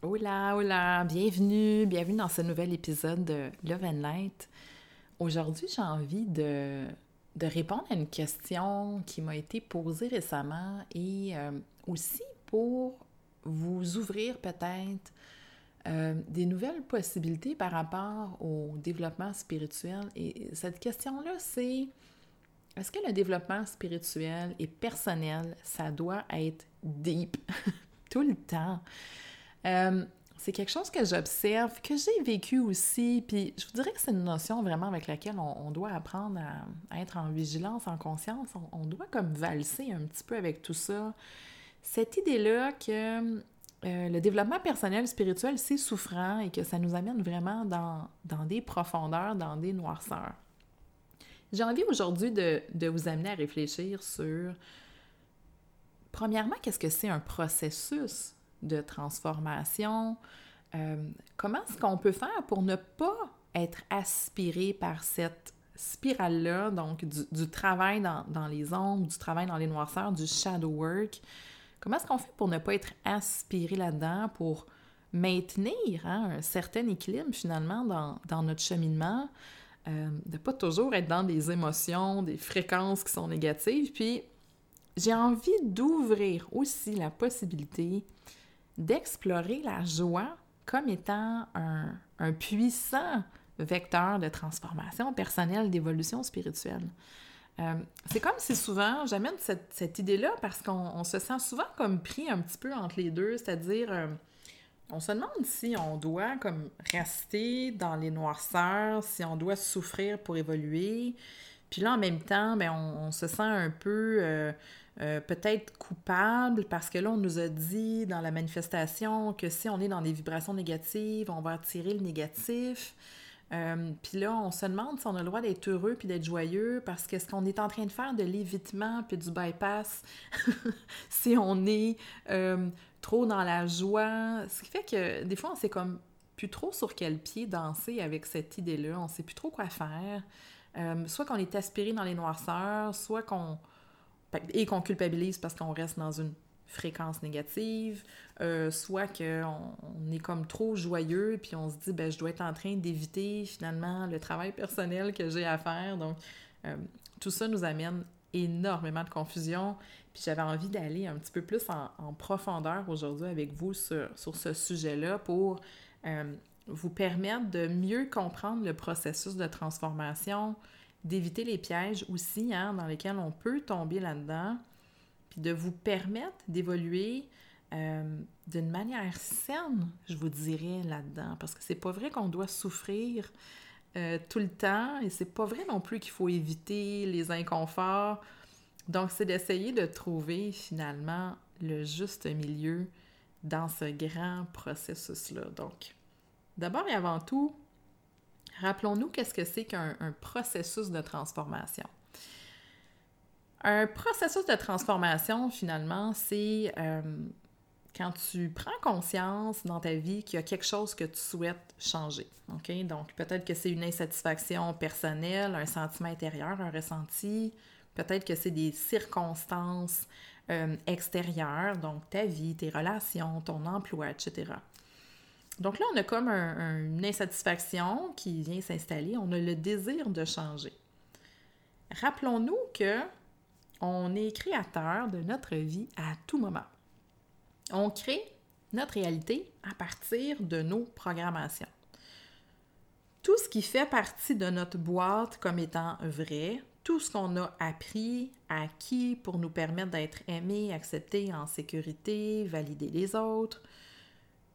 Hola, hola, bienvenue, bienvenue dans ce nouvel épisode de Love and Light. Aujourd'hui, j'ai envie de, de, répondre à une question qui m'a été posée récemment et euh, aussi pour vous ouvrir peut-être euh, des nouvelles possibilités par rapport au développement spirituel. Et cette question-là, c'est est-ce que le développement spirituel et personnel, ça doit être deep tout le temps? Euh, c'est quelque chose que j'observe, que j'ai vécu aussi, puis je vous dirais que c'est une notion vraiment avec laquelle on, doit apprendre à, être en vigilance, en conscience. On, doit comme valser un petit peu avec tout ça. Cette idée-là que euh, le développement personnel spirituel, c'est souffrant et que ça nous amène vraiment dans, dans des profondeurs, dans des noirceurs. J'ai envie aujourd'hui de, de vous amener à réfléchir sur, premièrement, qu'est-ce que c'est un processus? De transformation. Euh, comment est-ce qu'on peut faire pour ne pas être aspiré par cette spirale-là, donc du, travail dans, les ombres, du travail dans les noirceurs, du shadow work? Comment est-ce qu'on fait pour ne pas être aspiré là-dedans, pour maintenir hein, un certain équilibre finalement dans, notre cheminement, euh, de pas toujours être dans des émotions, des fréquences qui sont négatives? Puis j'ai envie d'ouvrir aussi la possibilité d'explorer la joie comme étant un, puissant vecteur de transformation personnelle, d'évolution spirituelle. Euh, c'est comme si souvent, j'amène cette, idée-là parce qu'on se sent souvent comme pris un petit peu entre les deux, c'est-à-dire, euh, on se demande si on doit comme rester dans les noirceurs, si on doit souffrir pour évoluer. Puis là, en même temps, ben, on, se sent un peu euh, euh, peut-être coupable parce que là, on nous a dit dans la manifestation que si on est dans des vibrations négatives, on va attirer le négatif. Euh, puis là, on se demande si on a le droit d'être heureux puis d'être joyeux parce que ce qu'on est en train de faire de l'évitement puis du bypass, si on est euh, trop dans la joie, ce qui fait que des fois, on sait comme plus trop sur quel pied danser avec cette idée-là, on sait plus trop quoi faire. soit qu'on est aspiré dans les noirceurs, soit qu'on et qu'on culpabilise parce qu'on reste dans une fréquence négative, euh, soit qu'on on est comme trop joyeux, puis on se dit, ben, je dois être en train d'éviter finalement le travail personnel que j'ai à faire. Donc, euh, tout ça nous amène énormément de confusion. Puis j'avais envie d'aller un petit peu plus en, profondeur aujourd'hui avec vous sur, sur ce sujet-là pour euh, vous permettre de mieux comprendre le processus de transformation, d'éviter les pièges aussi hein, dans lesquels on peut tomber là-dedans, puis de vous permettre d'évoluer euh, d'une manière saine, je vous dirais, là-dedans. Parce que c'est pas vrai qu'on doit souffrir euh, tout le temps et c'est pas vrai non plus qu'il faut éviter les inconforts. Donc, c'est d'essayer de trouver finalement le juste milieu dans ce grand processus-là. Donc, d'abord et avant tout, Rappelons-nous qu'est-ce que c'est qu'un processus de transformation. Un processus de transformation, finalement, c'est euh, quand tu prends conscience dans ta vie qu'il y a quelque chose que tu souhaites changer. Donc, peut-être que c'est une insatisfaction personnelle, un sentiment intérieur, un ressenti. Peut-être que c'est des circonstances euh, extérieures, donc ta vie, tes relations, ton emploi, etc. Donc là, on a comme une insatisfaction qui vient s'installer. On a le désir de changer. Rappelons-nous que on est créateur de notre vie à tout moment. On crée notre réalité à partir de nos programmations. Tout ce qui fait partie de notre boîte comme étant vrai, tout ce qu'on a appris, acquis pour nous permettre d'être aimé, accepté, en sécurité, valider les autres,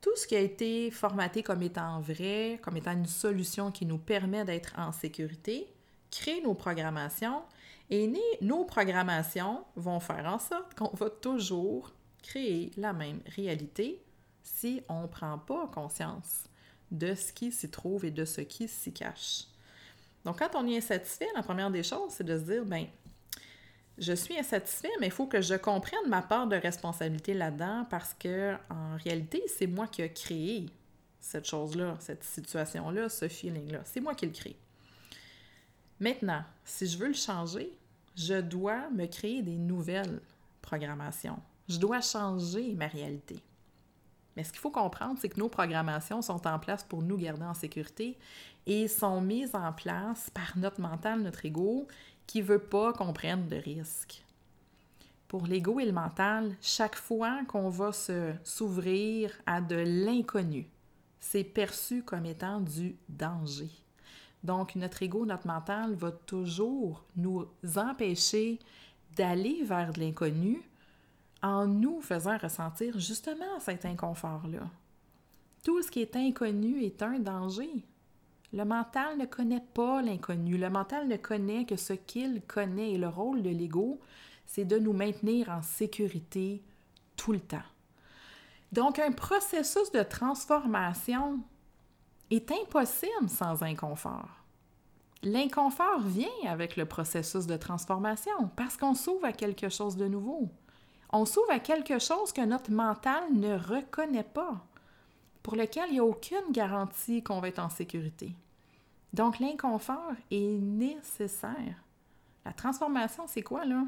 tout ce qui a été formaté comme étant vrai, comme étant une solution qui nous permet d'être en sécurité, crée nos programmations et nos programmations vont faire en sorte qu'on va toujours créer la même réalité si on ne prend pas conscience de ce qui s'y trouve et de ce qui s'y cache. Donc, quand on est insatisfait, la première des choses, c'est de se dire, ben, je suis insatisfait, mais il faut que je comprenne ma part de responsabilité là-dedans parce que en réalité, c'est moi qui ai créé cette chose-là, cette situation-là, ce feeling-là. C'est moi qui le crée. Maintenant, si je veux le changer, je dois me créer des nouvelles programmations. Je dois changer ma réalité. Mais ce qu'il faut comprendre, c'est que nos programmations sont en place pour nous garder en sécurité et sont mises en place par notre mental, notre ego, qui veut pas qu'on prenne de risques. Pour l'ego et le mental, chaque fois qu'on va se s'ouvrir à de l'inconnu, c'est perçu comme étant du danger. Donc, notre ego, notre mental va toujours nous empêcher d'aller vers de l'inconnu en nous faisant ressentir justement cet inconfort-là. Tout ce qui est inconnu est un danger. Le mental ne connaît pas l'inconnu. Le mental ne connaît que ce qu'il connaît. Et le rôle de l'ego, c'est de nous maintenir en sécurité tout le temps. Donc, un processus de transformation est impossible sans inconfort. L'inconfort vient avec le processus de transformation parce qu'on s'ouvre à quelque chose de nouveau. On s'ouvre à quelque chose que notre mental ne reconnaît pas, pour lequel il n'y a aucune garantie qu'on va être en sécurité. Donc, l'inconfort est nécessaire. La transformation, c'est quoi, là?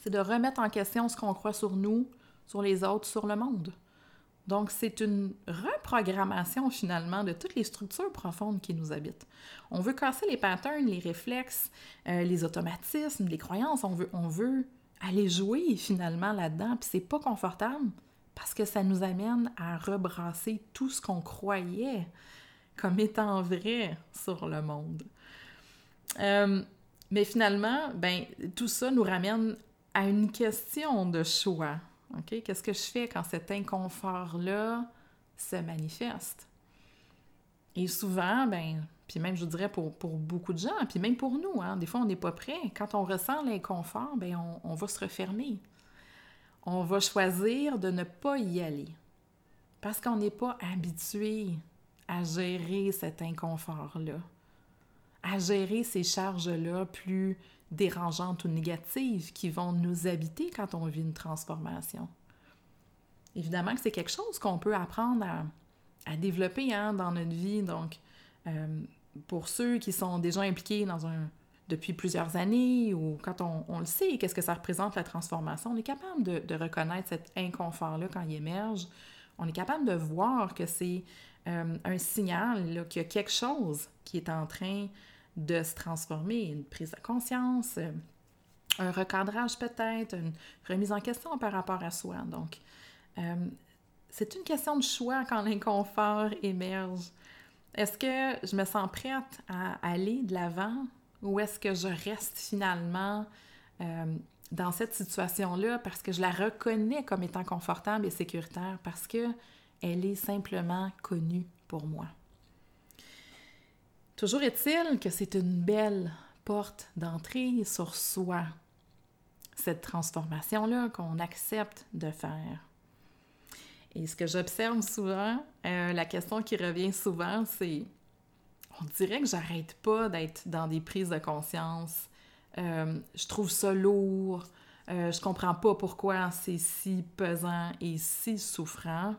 C'est de remettre en question ce qu'on croit sur nous, sur les autres, sur le monde. Donc, c'est une reprogrammation finalement de toutes les structures profondes qui nous habitent. On veut casser les patterns, les réflexes, euh, les automatismes, les croyances. On veut, on veut aller jouer finalement là-dedans. Puis c'est pas confortable parce que ça nous amène à rebrasser tout ce qu'on croyait comme étant vrai sur le monde. Euh, mais finalement, ben, tout ça nous ramène à une question de choix. Qu'est-ce que je fais quand cet inconfort-là se manifeste? Et souvent, ben, puis même je dirais pour, beaucoup de gens, puis même pour nous, hein, des fois on n'est pas prêt. Quand on ressent l'inconfort, ben on va se refermer. On va choisir de ne pas y aller parce qu'on n'est pas habitué à gérer cet inconfort-là, à gérer ces charges-là plus dérangeantes ou négatives qui vont nous habiter quand on vit une transformation. Évidemment que c'est quelque chose qu'on peut apprendre à, développer hein, dans notre vie. Donc, euh, pour ceux qui sont déjà impliqués depuis plusieurs années ou quand on, le sait, qu'est-ce que ça représente la transformation, on est capable de reconnaître cet inconfort-là quand il émerge. On est capable de voir que c'est euh, un signal qu'il y a quelque chose qui est en train de se transformer, une prise de conscience, euh, un recadrage peut-être, une remise en question par rapport à soi. Donc, euh, c'est une question de choix quand l'inconfort émerge. Est-ce que je me sens prête à aller de l'avant ou est-ce que je reste finalement dans cette situation-là parce que je la reconnais comme étant confortable et sécuritaire, parce que elle est simplement connue pour moi. Toujours est-il que c'est une belle porte d'entrée sur soi, cette transformation-là qu'on accepte de faire. Et ce que j'observe souvent, euh, la question qui revient souvent, c'est on dirait que j'arrête pas d'être dans des prises de conscience. Euh, je trouve ça lourd. Euh, je comprends pas pourquoi c'est si pesant et si souffrant.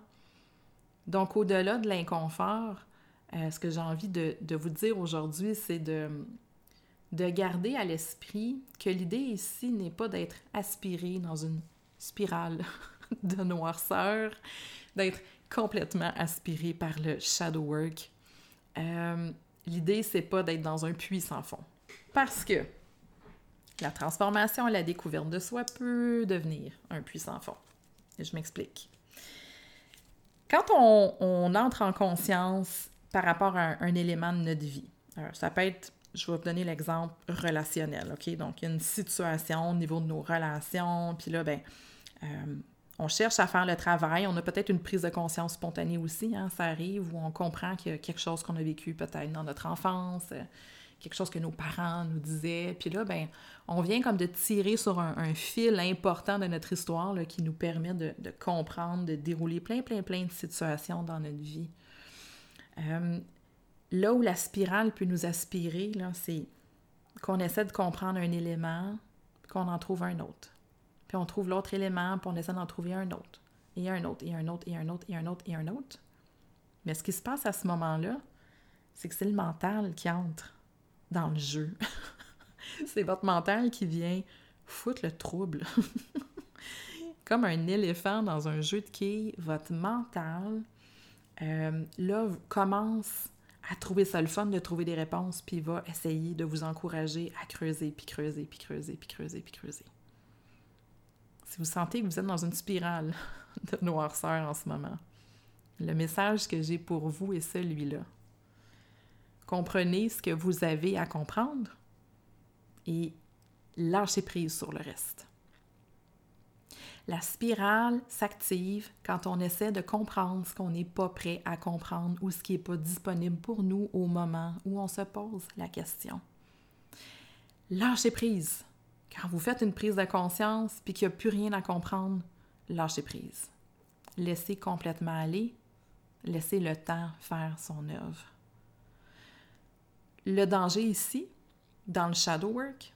Donc, au-delà de l'inconfort, euh, ce que j'ai envie de, vous dire aujourd'hui, c'est de, de garder à l'esprit que l'idée ici n'est pas d'être aspiré dans une spirale de noirceur, d'être complètement aspiré par le shadow work. Euh, l'idée, c'est pas d'être dans un puits sans fond. Parce que la transformation la découverte de soi peut devenir un puits sans fond. Je m'explique. Quand on, entre en conscience par rapport à un, élément de notre vie, ça peut être, je vais vous donner l'exemple relationnel, OK? Donc, une situation au niveau de nos relations, puis là, ben, euh, on cherche à faire le travail, on a peut-être une prise de conscience spontanée aussi, hein, ça arrive, où on comprend qu'il y a quelque chose qu'on a vécu peut-être dans notre enfance, quelque chose que nos parents nous disaient. Puis là, ben, on vient comme de tirer sur un, fil important de notre histoire qui nous permet de, comprendre, de dérouler plein, plein, plein de situations dans notre vie. Euh, là où la spirale peut nous aspirer, là, c'est qu'on essaie de comprendre un élément, qu'on en trouve un autre. Puis on trouve l'autre élément, puis on essaie d'en trouver un autre. Et un autre, et un autre, et un autre, et un autre, et un autre. Mais ce qui se passe à ce moment-là, c'est que c'est le mental qui entre dans le jeu. c'est votre mental qui vient foutre le trouble. comme un éléphant dans un jeu de quilles, votre mental, euh, là, commence à trouver ça le fun de trouver des réponses, puis va essayer de vous encourager à creuser, puis creuser, puis creuser, puis creuser, puis creuser. Si vous sentez que vous êtes dans une spirale de noirceur en ce moment, le message que j'ai pour vous est celui-là. Comprenez ce que vous avez à comprendre et lâchez prise sur le reste. La spirale s'active quand on essaie de comprendre ce qu'on n'est pas prêt à comprendre ou ce qui n'est pas disponible pour nous au moment où on se pose la question. Lâchez prise. Quand vous faites une prise de conscience puis qu'il n'y a plus rien à comprendre, lâchez prise. Laissez complètement aller. Laissez le temps faire son œuvre. Le danger ici, dans le shadow work,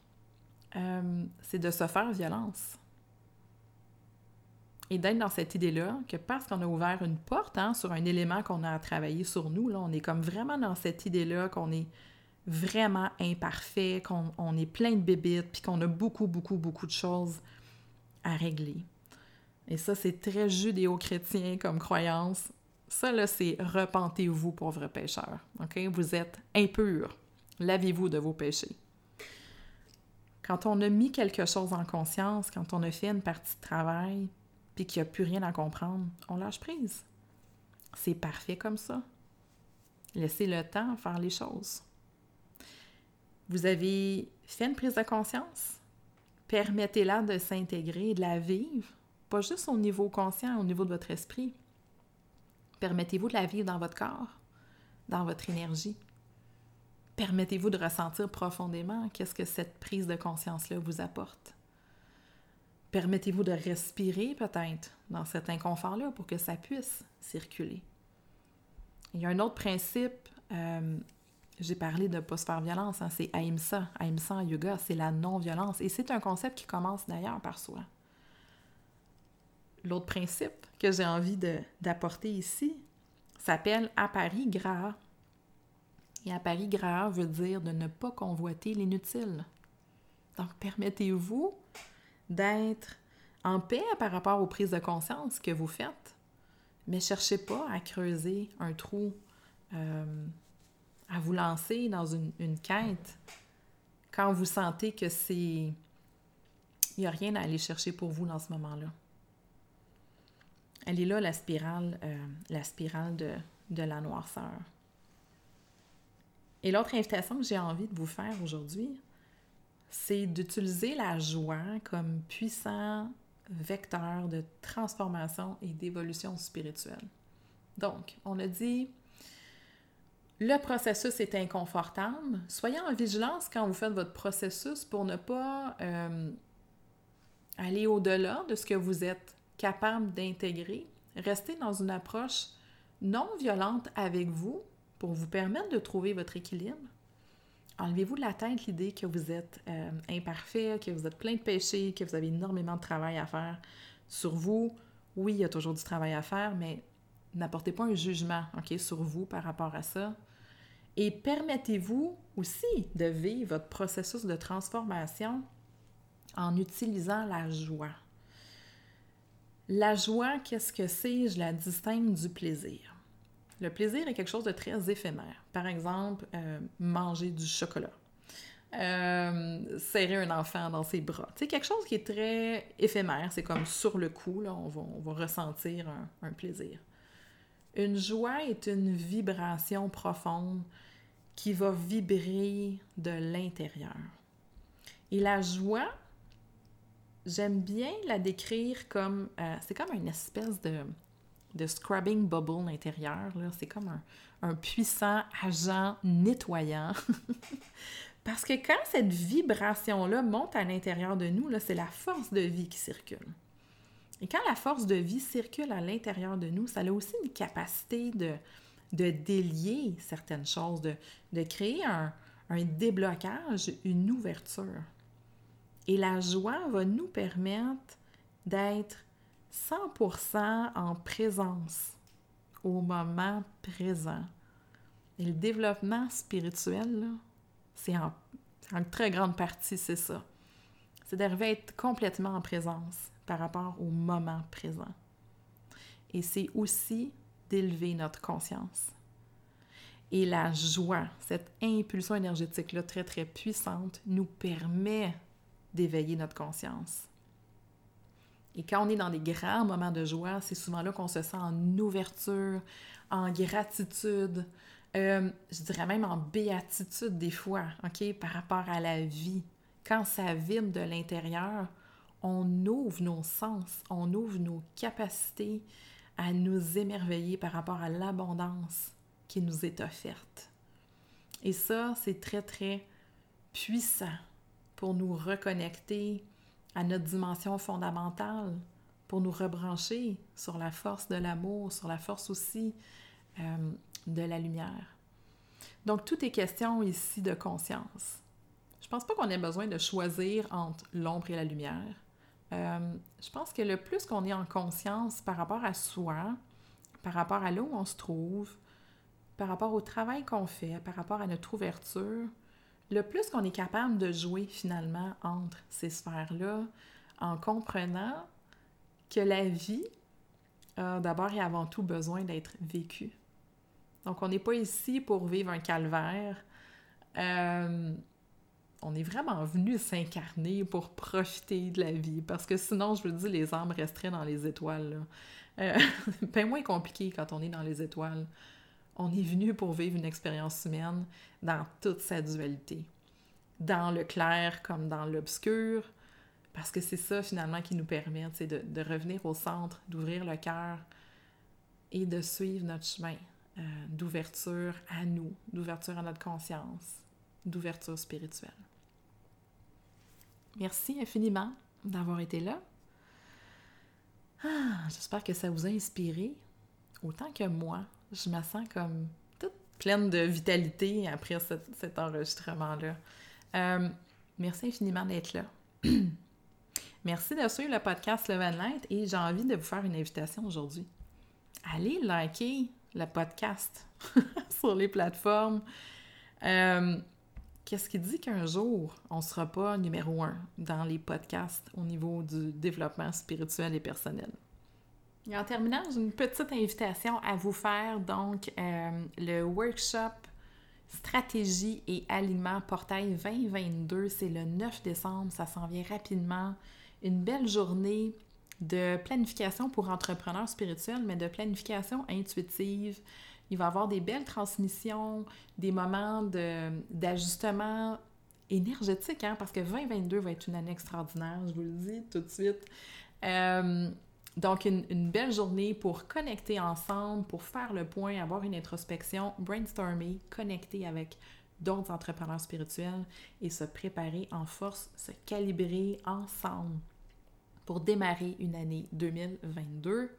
euh, c'est de se faire violence et d'être dans cette idée-là que parce qu'on a ouvert une porte hein, sur un élément qu'on a à travailler sur nous, là, on est comme vraiment dans cette idée-là qu'on est vraiment imparfait, qu'on est plein de bébites, puis qu'on a beaucoup, beaucoup, beaucoup de choses à régler. Et ça, c'est très judéo-chrétien comme croyance. Ça, là, c'est repentez-vous, pauvres pécheurs. OK? Vous êtes impurs. Lavez-vous de vos péchés. Quand on a mis quelque chose en conscience, quand on a fait une partie de travail, puis qu'il n'y a plus rien à comprendre, on lâche prise. C'est parfait comme ça. Laissez le temps faire les choses. Vous avez fait une prise de conscience? Permettez-la de s'intégrer, de la vivre, pas juste au niveau conscient, au niveau de votre esprit. Permettez-vous de la vivre dans votre corps, dans votre énergie? Permettez-vous de ressentir profondément qu'est-ce que cette prise de conscience-là vous apporte? Permettez-vous de respirer peut-être dans cet inconfort-là pour que ça puisse circuler? Il y a un autre principe, euh, j'ai parlé de ne pas se faire violence, hein, c'est Ahimsa. Ahimsa en yoga, c'est la non-violence. Et c'est un concept qui commence d'ailleurs par soi. L'autre principe que j'ai envie d'apporter ici s'appelle aparigraha. Et aparigraha veut dire de ne pas convoiter l'inutile. Donc, permettez-vous d'être en paix par rapport aux prises de conscience que vous faites, mais cherchez pas à creuser un trou, euh, à vous lancer dans une, quête quand vous sentez que c'est... Il n'y a rien à aller chercher pour vous dans ce moment-là. Elle est là, la spirale, euh, la spirale de, de la noirceur. Et l'autre invitation que j'ai envie de vous faire aujourd'hui, c'est d'utiliser la joie comme puissant vecteur de transformation et d'évolution spirituelle. Donc, on a dit, le processus est inconfortable. Soyez en vigilance quand vous faites votre processus pour ne pas euh, aller au-delà de ce que vous êtes capable d'intégrer. Restez dans une approche non violente avec vous pour vous permettre de trouver votre équilibre enlevez-vous de la tête l'idée que vous êtes euh, imparfait, que vous êtes plein de péchés, que vous avez énormément de travail à faire sur vous. Oui, il y a toujours du travail à faire, mais n'apportez pas un jugement sur vous par rapport à ça. Et permettez-vous aussi de vivre votre processus de transformation en utilisant la joie. La joie, qu'est-ce que c'est? Je la distingue du plaisir. Le plaisir est quelque chose de très éphémère. Par exemple, euh, manger du chocolat. Euh, serrer un enfant dans ses bras. C'est quelque chose qui est très éphémère. C'est comme sur le coup, là, on, va, ressentir un, plaisir. Une joie est une vibration profonde qui va vibrer de l'intérieur. Et la joie, j'aime bien la décrire comme, euh, c'est comme une espèce de, de scrubbing bubble intérieur. C'est comme un, puissant agent nettoyant. Parce que quand cette vibration-là monte à l'intérieur de nous, c'est la force de vie qui circule. Et quand la force de vie circule à l'intérieur de nous, ça a aussi une capacité de, de délier certaines choses, de, de créer un, un déblocage, une ouverture. Et la joie va nous permettre d'être 100% en présence au moment présent. Et le développement spirituel, c'est en, très grande partie, c'est ça. C'est d'arriver à être complètement en présence, par rapport au moment présent. Et c'est aussi d'élever notre conscience. Et la joie, cette impulsion énergétique-là très, très puissante, nous permet d'éveiller notre conscience. Et quand on est dans des grands moments de joie, c'est souvent là qu'on se sent en ouverture, en gratitude, euh, je dirais même en béatitude des fois, OK, par rapport à la vie. Quand ça vibre de l'intérieur, on ouvre nos sens, on ouvre nos capacités à nous émerveiller par rapport à l'abondance qui nous est offerte. Et ça, c'est très, très puissant pour nous reconnecter à notre dimension fondamentale, pour nous rebrancher sur la force de l'amour, sur la force aussi euh, de la lumière. Donc, tout est question ici de conscience. Je pense pas qu'on ait besoin de choisir entre l'ombre et la lumière. Euh, je pense que le plus qu'on est en conscience par rapport à soi, par rapport à là où on se trouve, par rapport au travail qu'on fait, par rapport à notre ouverture, le plus qu'on est capable de jouer finalement entre ces sphères-là, en comprenant que la vie a d'abord et avant tout besoin d'être vécue. Donc, on n'est pas ici pour vivre un calvaire. Euh, on est vraiment venu s'incarner pour profiter de la vie. Parce que sinon, je vous dis, les âmes resteraient dans les étoiles. Euh, ben moins compliqué quand on est dans les étoiles. On est venu pour vivre une expérience humaine dans toute sa dualité. Dans le clair comme dans l'obscur. Parce que c'est ça finalement qui nous permet de, de revenir au centre, d'ouvrir le cœur et de suivre notre chemin. Euh, d'ouverture à nous, d'ouverture à notre conscience, d'ouverture spirituelle. Merci infiniment d'avoir été là. Ah, J'espère que ça vous a inspiré autant que moi. Je me sens comme toute pleine de vitalité après cet, enregistrement-là. Euh, merci infiniment d'être là. merci de suivre le podcast Love Light et j'ai envie de vous faire une invitation aujourd'hui. Allez liker le podcast sur les plateformes. Euh, qu'est-ce qui dit qu'un jour, on ne sera pas numéro un dans les podcasts au niveau du développement spirituel et personnel? Et en terminant, j'ai une petite invitation à vous faire. Donc, euh, le workshop Stratégie et aliments portail 2022, c'est le 9 décembre, ça s'en vient rapidement. Une belle journée de planification pour entrepreneurs spirituels, mais de planification intuitive. Il va y avoir des belles transmissions, des moments d'ajustement énergétique, hein, parce que 2022 va être une année extraordinaire, je vous le dis tout de suite. Euh, donc, une, belle journée pour connecter ensemble, pour faire le point, avoir une introspection, brainstormer, connecter avec d'autres entrepreneurs spirituels et se préparer en force, se calibrer ensemble pour démarrer une année 2022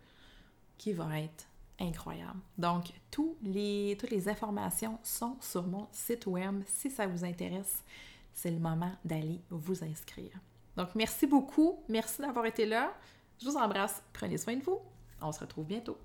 qui va être incroyable. Donc, tous les, toutes les informations sont sur mon site web. Si ça vous intéresse, c'est le moment d'aller vous inscrire. Donc, merci beaucoup. Merci d'avoir été là. Je vous embrasse. Prenez soin de vous. On se retrouve bientôt.